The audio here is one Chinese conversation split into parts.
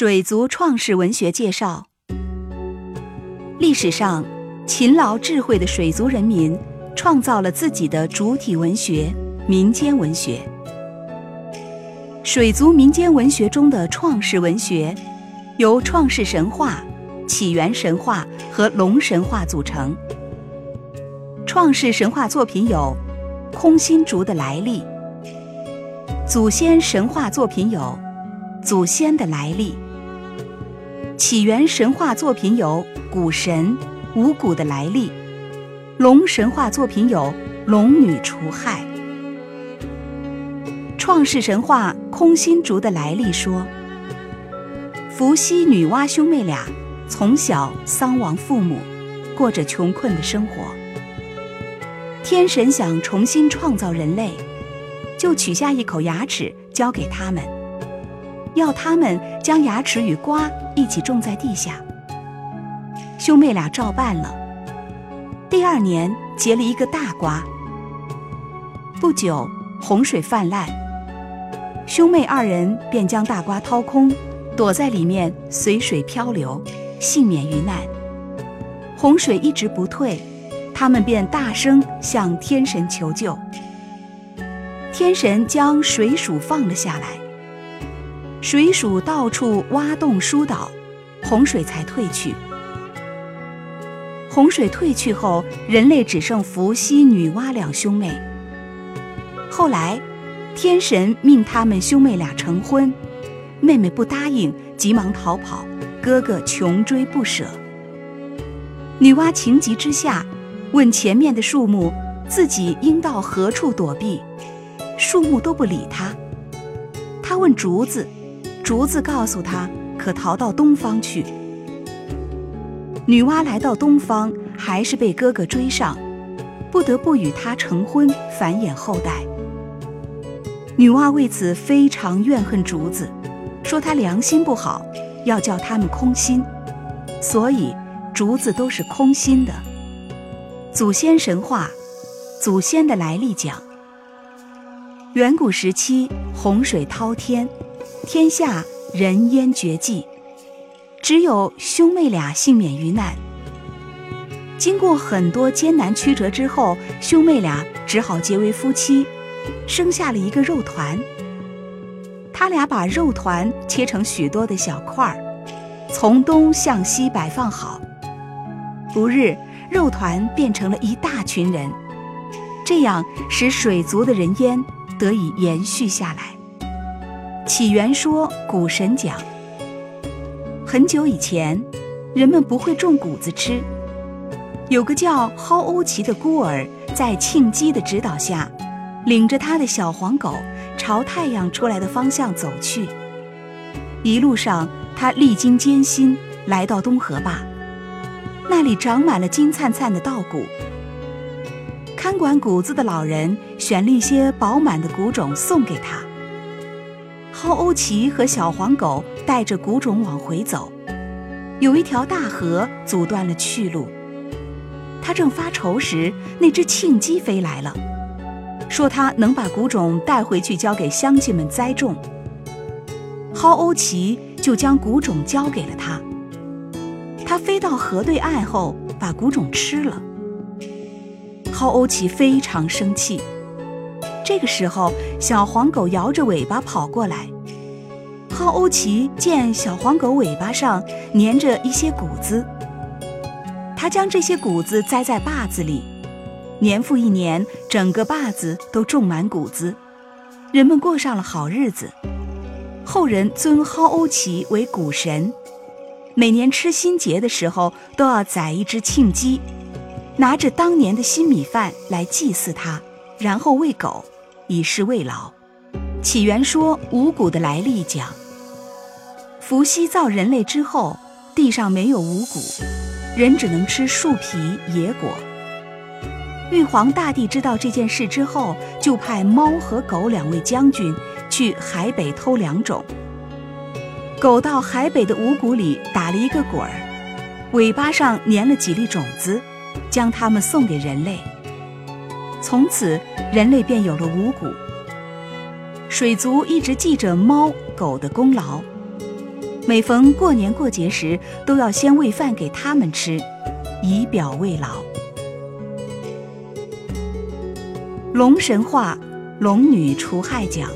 水族创世文学介绍：历史上，勤劳智慧的水族人民创造了自己的主体文学——民间文学。水族民间文学中的创世文学，由创世神话、起源神话和龙神话组成。创世神话作品有《空心竹的来历》，祖先神话作品有《祖先的来历》。起源神话作品有《古神》《五谷的来历》，龙神话作品有《龙女除害》。创世神话空心竹的来历说，伏羲、女娲兄妹俩从小丧亡父母，过着穷困的生活。天神想重新创造人类，就取下一口牙齿交给他们。要他们将牙齿与瓜一起种在地下。兄妹俩照办了。第二年结了一个大瓜。不久洪水泛滥，兄妹二人便将大瓜掏空，躲在里面随水漂流，幸免于难。洪水一直不退，他们便大声向天神求救。天神将水鼠放了下来。水鼠到处挖洞疏导，洪水才退去。洪水退去后，人类只剩伏羲、女娲两兄妹。后来，天神命他们兄妹俩成婚，妹妹不答应，急忙逃跑，哥哥穷追不舍。女娲情急之下，问前面的树木，自己应到何处躲避？树木都不理她。她问竹子。竹子告诉他，可逃到东方去。女娲来到东方，还是被哥哥追上，不得不与他成婚，繁衍后代。女娲为此非常怨恨竹子，说他良心不好，要叫他们空心，所以竹子都是空心的。祖先神话，祖先的来历讲：远古时期，洪水滔天。天下人烟绝迹，只有兄妹俩幸免于难。经过很多艰难曲折之后，兄妹俩只好结为夫妻，生下了一个肉团。他俩把肉团切成许多的小块儿，从东向西摆放好。不日，肉团变成了一大群人，这样使水族的人烟得以延续下来。起源说，谷神讲，很久以前，人们不会种谷子吃。有个叫蒿欧奇的孤儿，在庆姬的指导下，领着他的小黄狗朝太阳出来的方向走去。一路上，他历经艰辛，来到东河坝，那里长满了金灿灿的稻谷。看管谷子的老人选了一些饱满的谷种送给他。蒿欧奇和小黄狗带着谷种往回走，有一条大河阻断了去路。他正发愁时，那只庆鸡飞来了，说他能把谷种带回去交给乡亲们栽种。蒿欧奇就将谷种交给了他。他飞到河对岸后，把谷种吃了。蒿欧奇非常生气。这个时候，小黄狗摇着尾巴跑过来。蒿欧奇见小黄狗尾巴上粘着一些谷子，他将这些谷子栽在坝子里，年复一年，整个坝子都种满谷子，人们过上了好日子。后人尊蒿欧奇为谷神，每年吃新节的时候都要宰一只庆鸡，拿着当年的新米饭来祭祀它，然后喂狗。以示慰劳。起源说五谷的来历讲：伏羲造人类之后，地上没有五谷，人只能吃树皮、野果。玉皇大帝知道这件事之后，就派猫和狗两位将军去海北偷两种。狗到海北的五谷里打了一个滚儿，尾巴上粘了几粒种子，将它们送给人类。从此，人类便有了五谷。水族一直记着猫狗的功劳，每逢过年过节时，都要先喂饭给它们吃，以表慰劳。龙神话，龙女除害讲。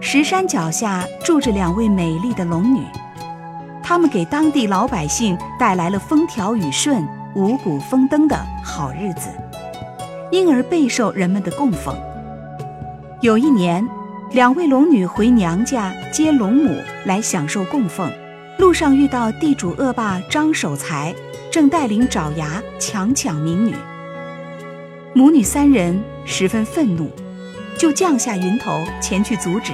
石山脚下住着两位美丽的龙女，她们给当地老百姓带来了风调雨顺、五谷丰登的好日子，因而备受人们的供奉。有一年，两位龙女回娘家接龙母来享受供奉，路上遇到地主恶霸张守财，正带领爪牙强抢民女。母女三人十分愤怒，就降下云头前去阻止。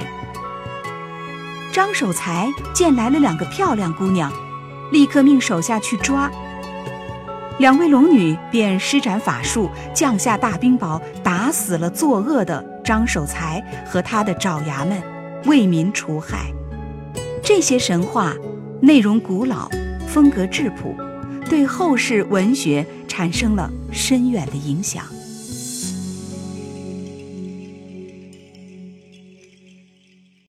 张守财见来了两个漂亮姑娘，立刻命手下去抓。两位龙女便施展法术，降下大冰雹，打死了作恶的张守财和他的爪牙们，为民除害。这些神话内容古老，风格质朴，对后世文学产生了深远的影响。